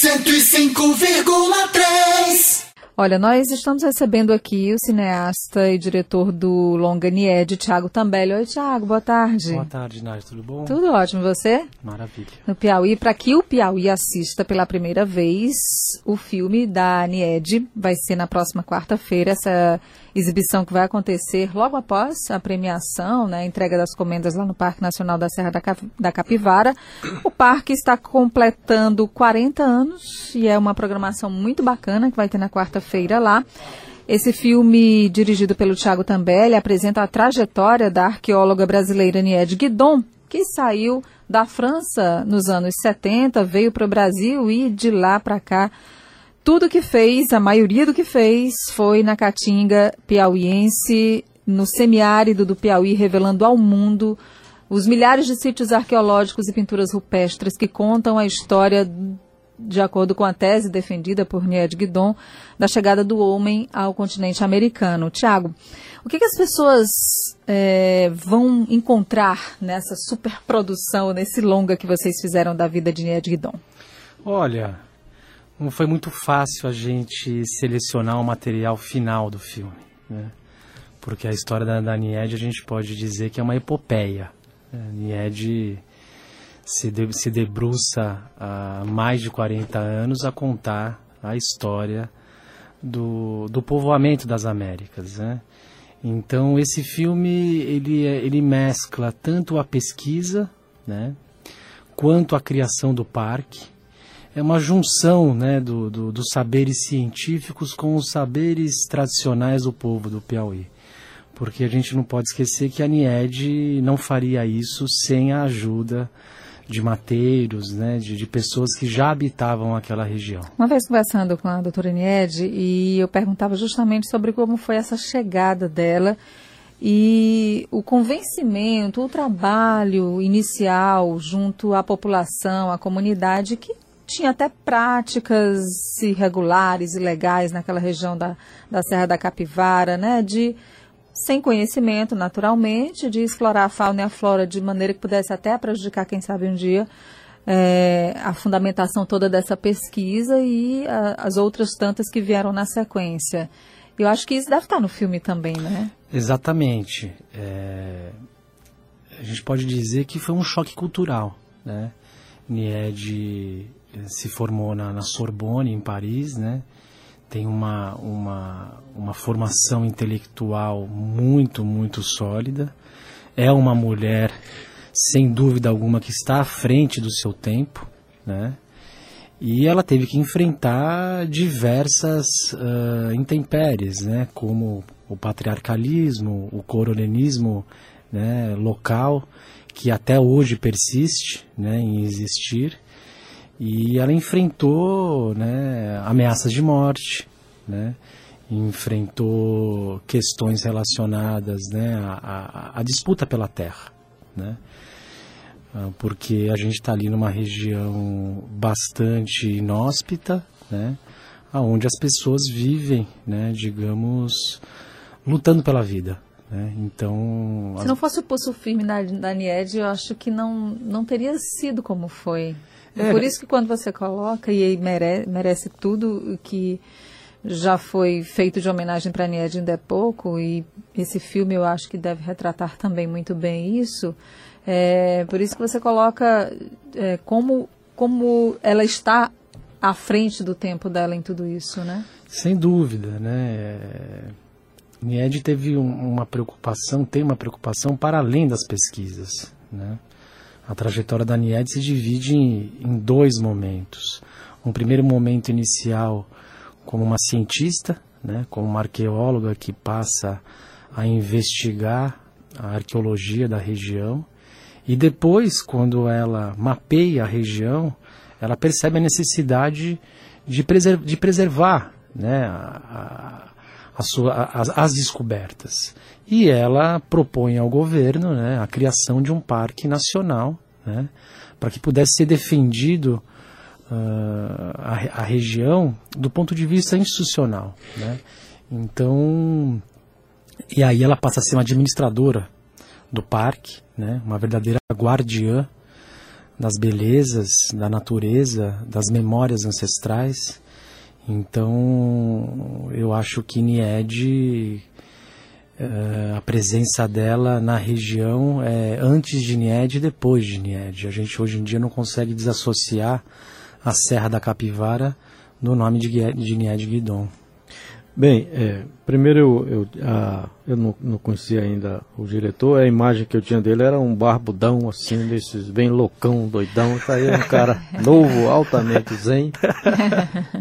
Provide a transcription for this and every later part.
105,3 Olha, nós estamos recebendo aqui o cineasta e diretor do Longa Nied, Tiago Tambelli. Oi, Tiago, boa tarde. Boa tarde, Nádia, tudo bom? Tudo ótimo, você? Maravilha. No Piauí, para que o Piauí assista pela primeira vez o filme da Nied, vai ser na próxima quarta-feira, essa exibição que vai acontecer logo após a premiação, né, a entrega das comendas lá no Parque Nacional da Serra da Capivara. O parque está completando 40 anos e é uma programação muito bacana que vai ter na quarta-feira lá. Esse filme, dirigido pelo Tiago Tambelli, apresenta a trajetória da arqueóloga brasileira Niede Guidon, que saiu da França nos anos 70, veio para o Brasil e de lá para cá tudo que fez, a maioria do que fez, foi na Caatinga piauiense, no semiárido do Piauí, revelando ao mundo os milhares de sítios arqueológicos e pinturas rupestres que contam a história, de acordo com a tese defendida por Nied Guidon, da chegada do homem ao continente americano. Tiago, o que, que, as pessoas é, vão encontrar nessa superprodução, nesse longa que vocês fizeram da vida de Nied Guidon? Olha, não foi muito fácil a gente selecionar o material final do filme, né? Porque a história da, da Nied a gente pode dizer que é uma epopeia. Né? Nied se, de, se debruça há mais de 40 anos a contar a história do, do povoamento das Américas, né? Então esse filme ele, ele mescla tanto a pesquisa, né, quanto a criação do parque, é uma junção né, do, do, dos saberes científicos com os saberes tradicionais do povo do Piauí. Porque a gente não pode esquecer que a NIED não faria isso sem a ajuda de mateiros, né, de, de, pessoas que já habitavam aquela região. Uma vez conversando com a doutora Nied, e eu perguntava justamente sobre como foi essa chegada dela e o convencimento, o trabalho inicial junto à população, à comunidade, que tinha até práticas irregulares, ilegais naquela região da, da Serra da Capivara, né? De sem conhecimento, naturalmente, de explorar a fauna e a flora de maneira que pudesse até prejudicar, quem sabe um dia, é, a fundamentação toda dessa pesquisa e a, as outras tantas que vieram na sequência. Eu acho que isso deve estar no filme também, né? Exatamente. É, a gente pode dizer que foi um choque cultural, né? Nied se formou na, na, Sorbonne, em Paris, né? Tem uma, uma, uma formação intelectual muito, muito sólida. É uma mulher, sem dúvida alguma, que está à frente do seu tempo, né? E ela teve que enfrentar diversas uh, intempéries, né? Como o patriarcalismo, o coronelismo né, local, que até hoje persiste né, em existir e ela enfrentou né, ameaças de morte, né, enfrentou questões relacionadas né, à, à, à disputa pela terra. Né, ah, porque a gente está ali numa região bastante inóspita, né, onde as pessoas vivem, né, digamos, lutando pela vida. Né? Então, se as... não fosse o pulso firme da, da Nied, eu acho que não, não teria sido como foi. É. Por isso que quando você coloca, e merece, merece tudo que já foi feito de homenagem para Nied ainda é pouco, e esse filme eu acho que deve retratar também muito bem isso. É, por isso que você coloca é, como, como ela está à frente do tempo dela em tudo isso, né? Sem dúvida, né? Nied teve um, uma preocupação, tem uma preocupação para além das pesquisas, né? A trajetória da Nied se divide em, em dois momentos. Um primeiro momento inicial como uma cientista, né, como uma arqueóloga que passa a investigar a arqueologia da região. E depois, quando ela mapeia a região, ela percebe a necessidade de, preser de preservar né, a, a sua, as, as, descobertas. E ela propõe ao governo né, a criação de um parque nacional né, para que pudesse ser defendido uh, a, a, região do ponto de vista institucional. Né. Então, e aí ela passa a ser uma administradora do parque, né, uma verdadeira guardiã das belezas da natureza, das memórias ancestrais. Então, eu acho que Nied, uh, a presença dela na região é antes de Nied e depois de Nied. A gente hoje em dia não consegue desassociar a Serra da Capivara do nome de, de Nied Guidon. Bem, é, primeiro eu, eu, a, eu não, não, conhecia ainda o diretor, a imagem que eu tinha dele era um barbudão assim, desses bem loucão, doidão, tá aí um cara novo, altamente zen.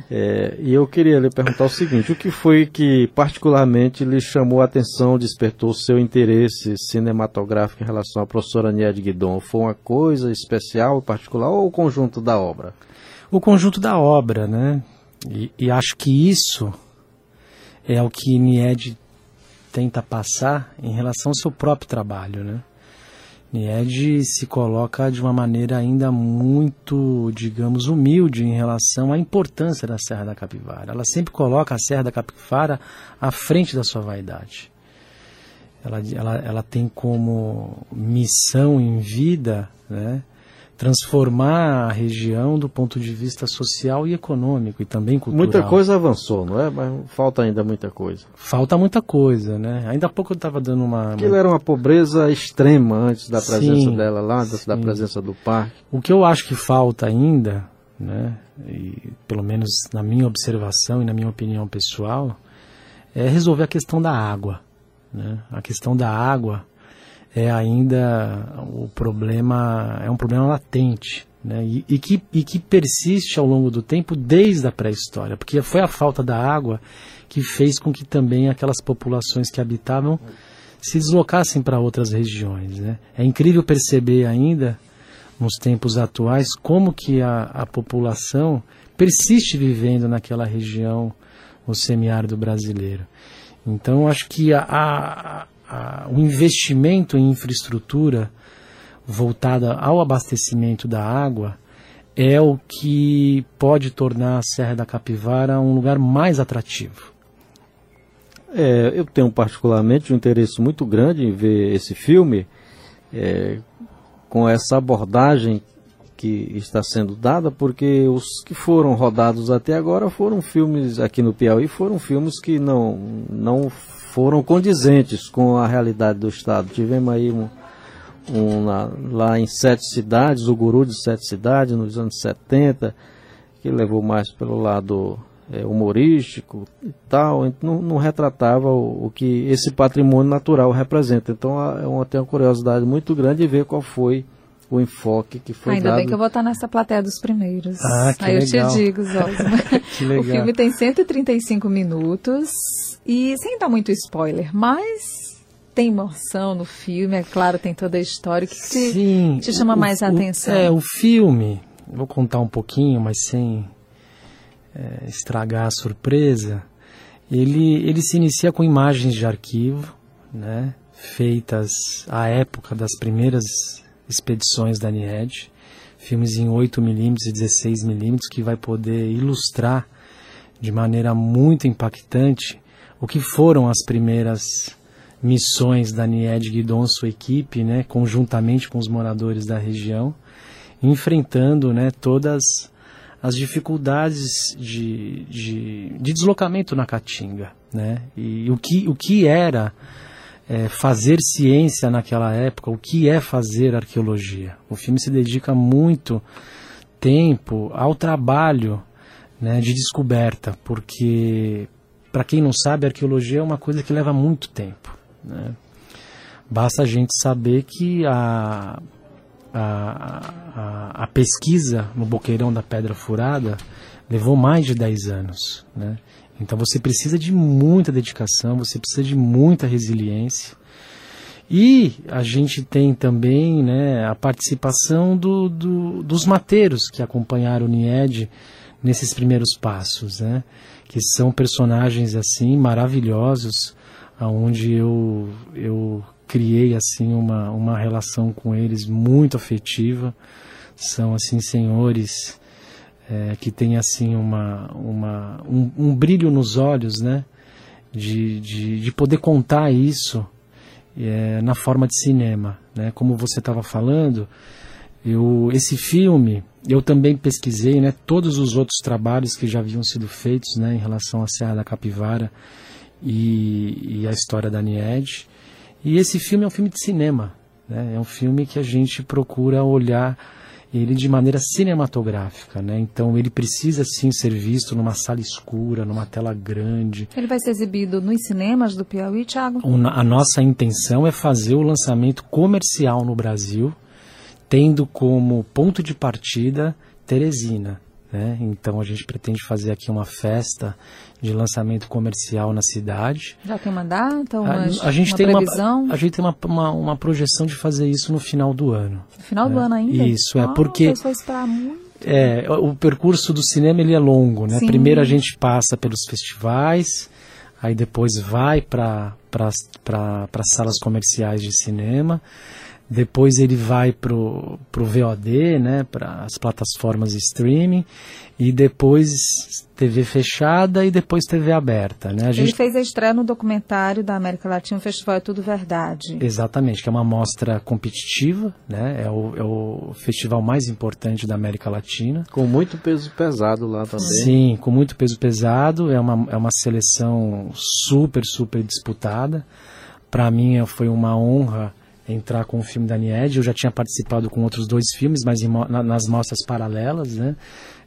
É, e eu queria lhe perguntar o seguinte, o que foi que particularmente lhe chamou a atenção, despertou seu interesse cinematográfico em relação à professora Niede Guidon? Foi uma coisa especial, particular, ou o conjunto da obra? O conjunto da obra, né? e, e acho que isso é o que Nied tenta passar em relação ao seu próprio trabalho, né? Nied se coloca de uma maneira ainda muito, digamos, humilde em relação à importância da Serra da Capivara. Ela sempre coloca a Serra da Capivara à frente da sua vaidade. Ela, ela, ela tem como missão em vida, né? Transformar a região do ponto de vista social e econômico e também cultural. Muita coisa avançou, não é? Mas falta ainda muita coisa. Falta muita coisa, né? Ainda há pouco eu estava dando uma... Aquilo era uma pobreza extrema antes da presença sim, dela lá, antes sim. da presença do parque. O que eu acho que falta ainda, né? E, pelo menos na minha observação e na minha opinião pessoal, é resolver a questão da água. Né? A questão da água é ainda o problema, é um problema latente. Né? E, e, que, e que persiste ao longo do tempo desde a pré-história, porque foi a falta da água que fez com que também aquelas populações que habitavam se deslocassem para outras regiões. Né? É incrível perceber ainda, nos tempos atuais, como que a, a população persiste vivendo naquela região, o semiárido brasileiro. Então, acho que a, a, a, o investimento em infraestrutura voltada ao abastecimento da água é o que pode tornar a Serra da Capivara um lugar mais atrativo. É, eu tenho particularmente um interesse muito grande em ver esse filme é, com essa abordagem que está sendo dada, porque os que foram rodados até agora foram filmes aqui no Piauí, foram filmes que não, não foram condizentes com a realidade do Estado. Tivemos aí um, um lá, lá, em sete cidades, o Guru de sete cidades, nos anos 70, que levou mais pelo lado é, humorístico e tal, não, não retratava o, o, que esse patrimônio natural representa. Então é uma, tem uma curiosidade muito grande de ver qual foi o enfoque que foi Ainda dado. bem que eu vou estar nessa plateia dos primeiros. Ah, que Aí legal. eu te digo, Zosma. o filme tem 135 minutos e sem dar muito spoiler, mas tem emoção no filme, é claro, tem toda a história. O que, que te, Sim, te chama o, mais a o, atenção? É, o filme, vou contar um pouquinho, mas sem é, estragar a surpresa. Ele, ele se inicia com imagens de arquivo, né, feitas à época das primeiras expedições da NIED, filmes em 8mm e 16mm que vai poder ilustrar de maneira muito impactante o que foram as primeiras missões da NIED Guidon sua equipe, né, conjuntamente com os moradores da região, enfrentando né, todas as dificuldades de, de, de deslocamento na Caatinga. Né, e o que, o que era é, fazer ciência naquela época, o que é fazer arqueologia. O filme se dedica muito tempo ao trabalho né, de descoberta, porque, para quem não sabe, arqueologia é uma coisa que leva muito tempo. Né? Basta a gente saber que a, a, a, a, pesquisa no Boqueirão da Pedra Furada levou mais de 10 anos. Né? Então você precisa de muita dedicação, você precisa de muita resiliência. E a gente tem também né, a participação do, do, dos mateiros que acompanharam o Nied nesses primeiros passos, né, que são personagens assim maravilhosos, aonde eu, eu criei assim uma, uma relação com eles muito afetiva. São assim senhores é, que tem assim uma, uma um, um, brilho nos olhos, né? De, de, de poder contar isso é, na forma de cinema, né? Como você estava falando, Eu, esse filme, eu também pesquisei né, todos os outros trabalhos que já haviam sido feitos né, em relação à Serra da Capivara e, e a história da Nied. E esse filme é um filme de cinema. Né, é um filme que a gente procura olhar ele de maneira cinematográfica, né? Então ele precisa sim ser visto numa sala escura, numa tela grande. Ele vai ser exibido nos cinemas do Piauí, Thiago? A nossa intenção é fazer o lançamento comercial no Brasil, tendo como ponto de partida Teresina. Né? Então a gente pretende fazer aqui uma festa de lançamento comercial na cidade. Já tem uma data? Uma, a, a gente uma tem previsão? Uma, a gente tem uma, uma, uma, projeção de fazer isso no final do ano. No final né? do ano ainda? Isso, é ah, porque. É, o percurso do cinema ele é longo, né? Sim. Primeiro a gente passa pelos festivais, aí depois vai para para salas comerciais de cinema depois ele vai pro, pro VOD, né, para as plataformas de streaming, e depois TV fechada e depois TV aberta, né? A gente... Ele fez a estreia no documentário da América Latina, o Festival É Tudo Verdade. Exatamente, que é uma mostra competitiva, né? É o, é o festival mais importante da América Latina. Com muito peso pesado lá também. Sim, com muito peso pesado, é uma, é uma seleção super, super disputada. Para mim foi uma honra entrar com o filme da Nied. Eu já tinha participado com outros dois filmes, mas em, na, nas mostras paralelas, né?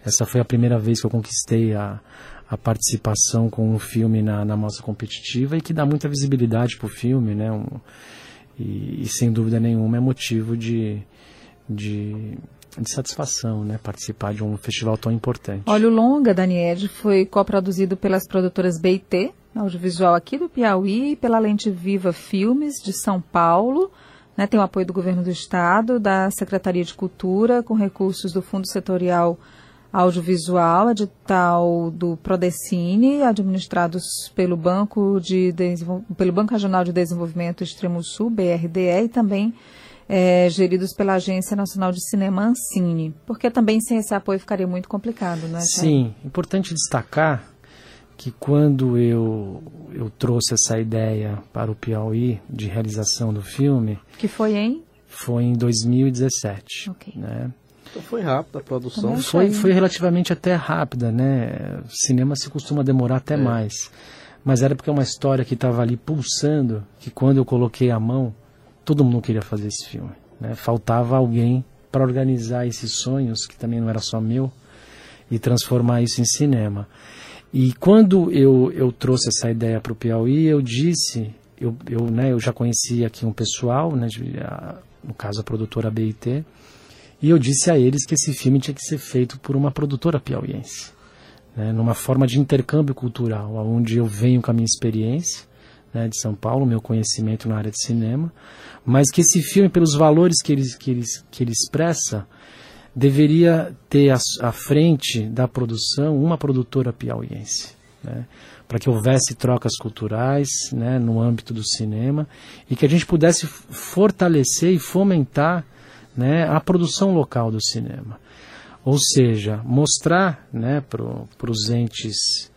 Essa foi a primeira vez que eu conquistei a, a participação com um filme na, na mostra competitiva e que dá muita visibilidade para o filme, né? Um, e, e, sem dúvida nenhuma é motivo de, de, de, satisfação, né? Participar de um festival tão importante. Olha, o longa da Nied foi coproduzido pelas produtoras BT, audiovisual aqui do Piauí, pela Lente Viva Filmes de São Paulo né, tem o apoio do Governo do Estado, da Secretaria de Cultura, com recursos do Fundo Setorial Audiovisual, edital do Prodecine, administrados pelo Banco, de pelo Banco Regional de Desenvolvimento Extremo Sul, BRDE, e também é, geridos pela Agência Nacional de Cinema Ancine, porque também sem esse apoio ficaria muito complicado, não é? Sim, importante destacar que quando eu, eu trouxe essa ideia para o Piauí de realização do filme... Que foi em? Foi em 2017. Ok. Né? Então foi rápida a produção. Foi, foi relativamente até rápida, né? Cinema se costuma demorar até é. mais. Mas era porque é uma história que estava ali pulsando, que quando eu coloquei a mão, todo mundo queria fazer esse filme. Né? Faltava alguém para organizar esses sonhos, que também não era só meu, e transformar isso em cinema. E quando eu, eu trouxe essa ideia para o Piauí, eu disse, eu, eu, né, eu já conhecia aqui um pessoal, né, de, a, no caso a produtora BIT, e eu disse a eles que esse filme tinha que ser feito por uma produtora piauiense, né, numa forma de intercâmbio cultural, onde eu venho com a minha experiência né, de São Paulo, meu conhecimento na área de cinema, mas que esse filme, pelos valores que ele, que ele, que ele expressa, deveria ter à frente da produção uma produtora piauiense. Né? Para que houvesse trocas culturais né, no âmbito do cinema e que a gente pudesse fortalecer e fomentar né, a produção local do cinema. Ou seja, mostrar né, para os entes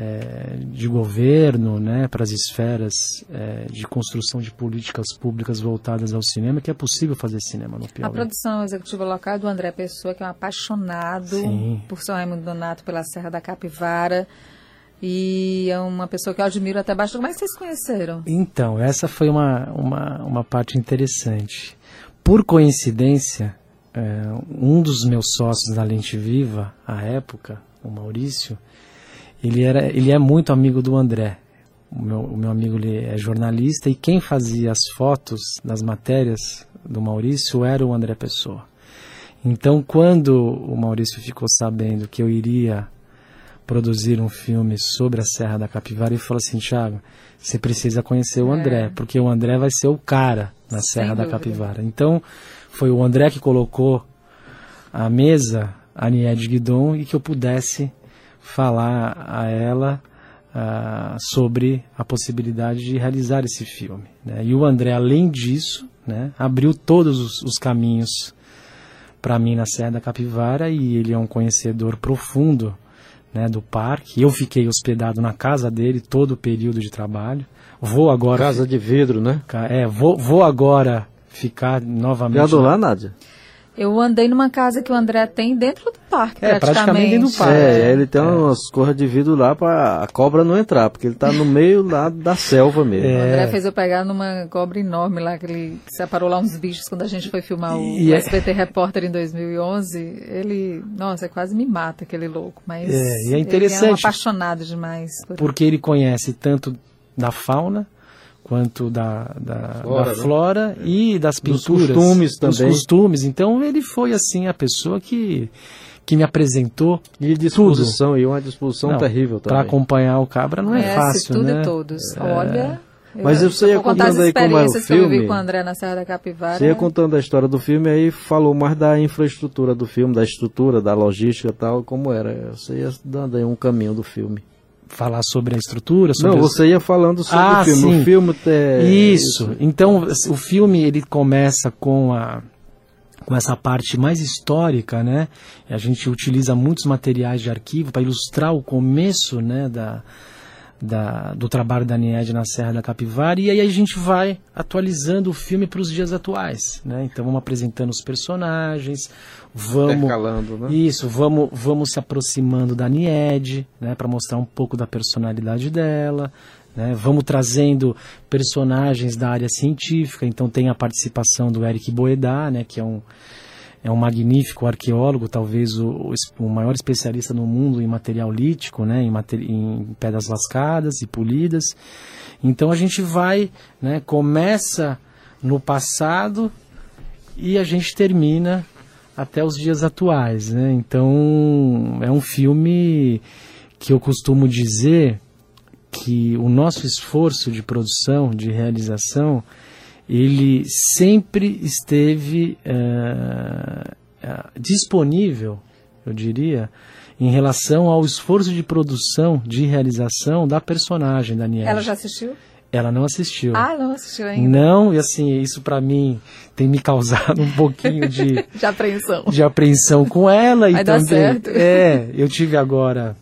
é, de governo, né, para as esferas é, de construção de políticas públicas voltadas ao cinema, que é possível fazer cinema no Piauí. A produção executiva local é do André Pessoa, que é um apaixonado Sim. por São Raimundo Donato, pela Serra da Capivara. E é uma pessoa que eu admiro até bastante. Como é que vocês conheceram? Então, essa foi uma, uma, uma parte interessante. Por coincidência, é, um dos meus sócios da Lente Viva, à época, o Maurício, ele, era, ele é muito amigo do André. O meu, o meu amigo ele é jornalista e quem fazia as fotos das matérias do Maurício era o André Pessoa. Então, quando o Maurício ficou sabendo que eu iria produzir um filme sobre a Serra da Capivara, ele falou assim: Thiago, você precisa conhecer o André, é. porque o André vai ser o cara na Serra da Capivara. Então, foi o André que colocou a mesa, a Nied Guidon, e que eu pudesse falar a ela uh, sobre a possibilidade de realizar esse filme. Né? E o André, além disso, né, abriu todos os, os caminhos para mim na Serra da Capivara e ele é um conhecedor profundo né, do parque. Eu fiquei hospedado na casa dele todo o período de trabalho. Vou agora. Casa de vidro, né? É, vou, vou agora ficar novamente. Já lá, Nádia? Eu andei numa casa que o André tem dentro do parque, É, praticamente praticamente. dentro do parque. É, ele tem umas corras de vidro lá pra a cobra não entrar, porque ele tá no meio lá da selva mesmo. O É. André fez eu pegar numa cobra enorme lá, que ele separou lá uns bichos quando a gente foi filmar o, E o é- SBT Repórter em 2011. Ele, nossa, quase me mata aquele louco, mas É, e é ele é um interessante. apaixonado demais. por- Porque ele conhece tanto da fauna quanto da, da, Flora, da né? flora e das Dos pinturas. costumes dos também. costumes. Então ele foi assim a pessoa que, que me apresentou E disposição, e uma disposição Não, terrível para acompanhar o cabra não é Conhece fácil, tudo né? e todos. Olha. Mas eu, você ia contando aí como era o filme. com o André na Serra da Capivara. Você ia contando a história do filme aí falou mais da infraestrutura do filme, da estrutura, da logística e tal, como era. Você ia dando aí um caminho do filme. Falar sobre a estrutura, sobre Não, os- você ia falando sobre Ah, o filme. sim. O filme é, Isso. Então, o filme ele começa com a com essa parte mais histórica, né? A gente utiliza muitos materiais de arquivo para ilustrar o começo, né, da, da- do trabalho da Nied na Serra da Capivara. E aí a gente vai atualizando o filme para os dias atuais, né? Então vamos apresentando os personagens, vamos né? isso, vamos, vamos se aproximando da Nied, né, para mostrar um pouco da personalidade dela, né, vamos trazendo personagens da área científica, então tem a participação do Eric Boedá, né, que é um, é um magnífico arqueólogo, talvez o, o maior especialista no mundo em material lítico, né, em, em pedras lascadas e polidas. Então a gente vai, né, começa no passado e a gente termina até os dias atuais, né? Então é um filme que eu costumo dizer que o nosso esforço de produção, de realização, ele sempre esteve eh, eh, disponível, eu diria, em relação ao esforço de produção, de realização da personagem da Niel. Ela já assistiu? Ela não assistiu. Ah, não assistiu ainda. Não, e assim, isso pra mim tem me causado um pouquinho de, De apreensão. de apreensão com ela e Vai dar também. certo. É, eu tive agora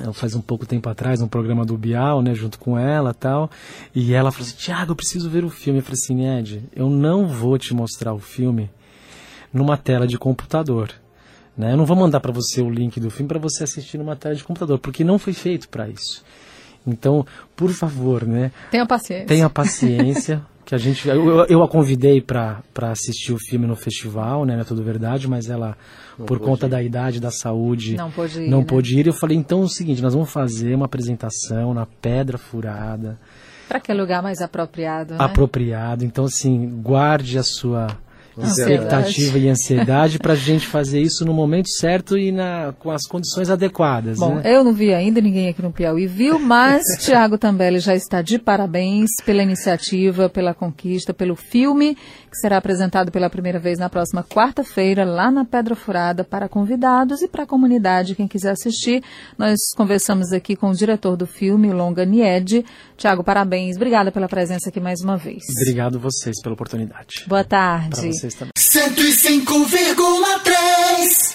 eh, faz um pouco tempo atrás um programa do Bial, né, junto com ela, tal, e ela falou assim: "Tiago, eu preciso ver o filme". Eu falei assim: "Ed, eu não vou te mostrar o filme numa tela de computador". Né? Eu não vou mandar para você o link do filme para você assistir numa tela de computador, porque não foi feito para isso. Então, por favor, né? Tenha paciência. Tenha paciência, que a gente. Eu, eu- a convidei para assistir o filme no festival, né? Não é tudo verdade, mas ela, por conta da idade, da saúde, Não pôde ir, não né? pôde ir. Eu falei, então é o seguinte, nós vamos fazer uma apresentação na Pedra Furada, Para que lugar mais apropriado, né? apropriado. Então, assim, guarde a sua. Expectativa e ansiedade para a gente fazer isso no momento certo e na, com as condições adequadas. Bom, né? eu não vi ainda, ninguém aqui no Piauí viu, mas Tiago Tambelli já está de parabéns pela iniciativa, pela conquista, pelo filme, que será apresentado pela primeira vez na próxima quarta-feira, lá na Pedra Furada, para convidados e para a comunidade, quem quiser assistir. Nós conversamos aqui com o diretor do filme, Longa Nied. Tiago, parabéns. Obrigada pela presença aqui mais uma vez. Obrigado vocês pela oportunidade. Boa tarde. Vocês também. 105,3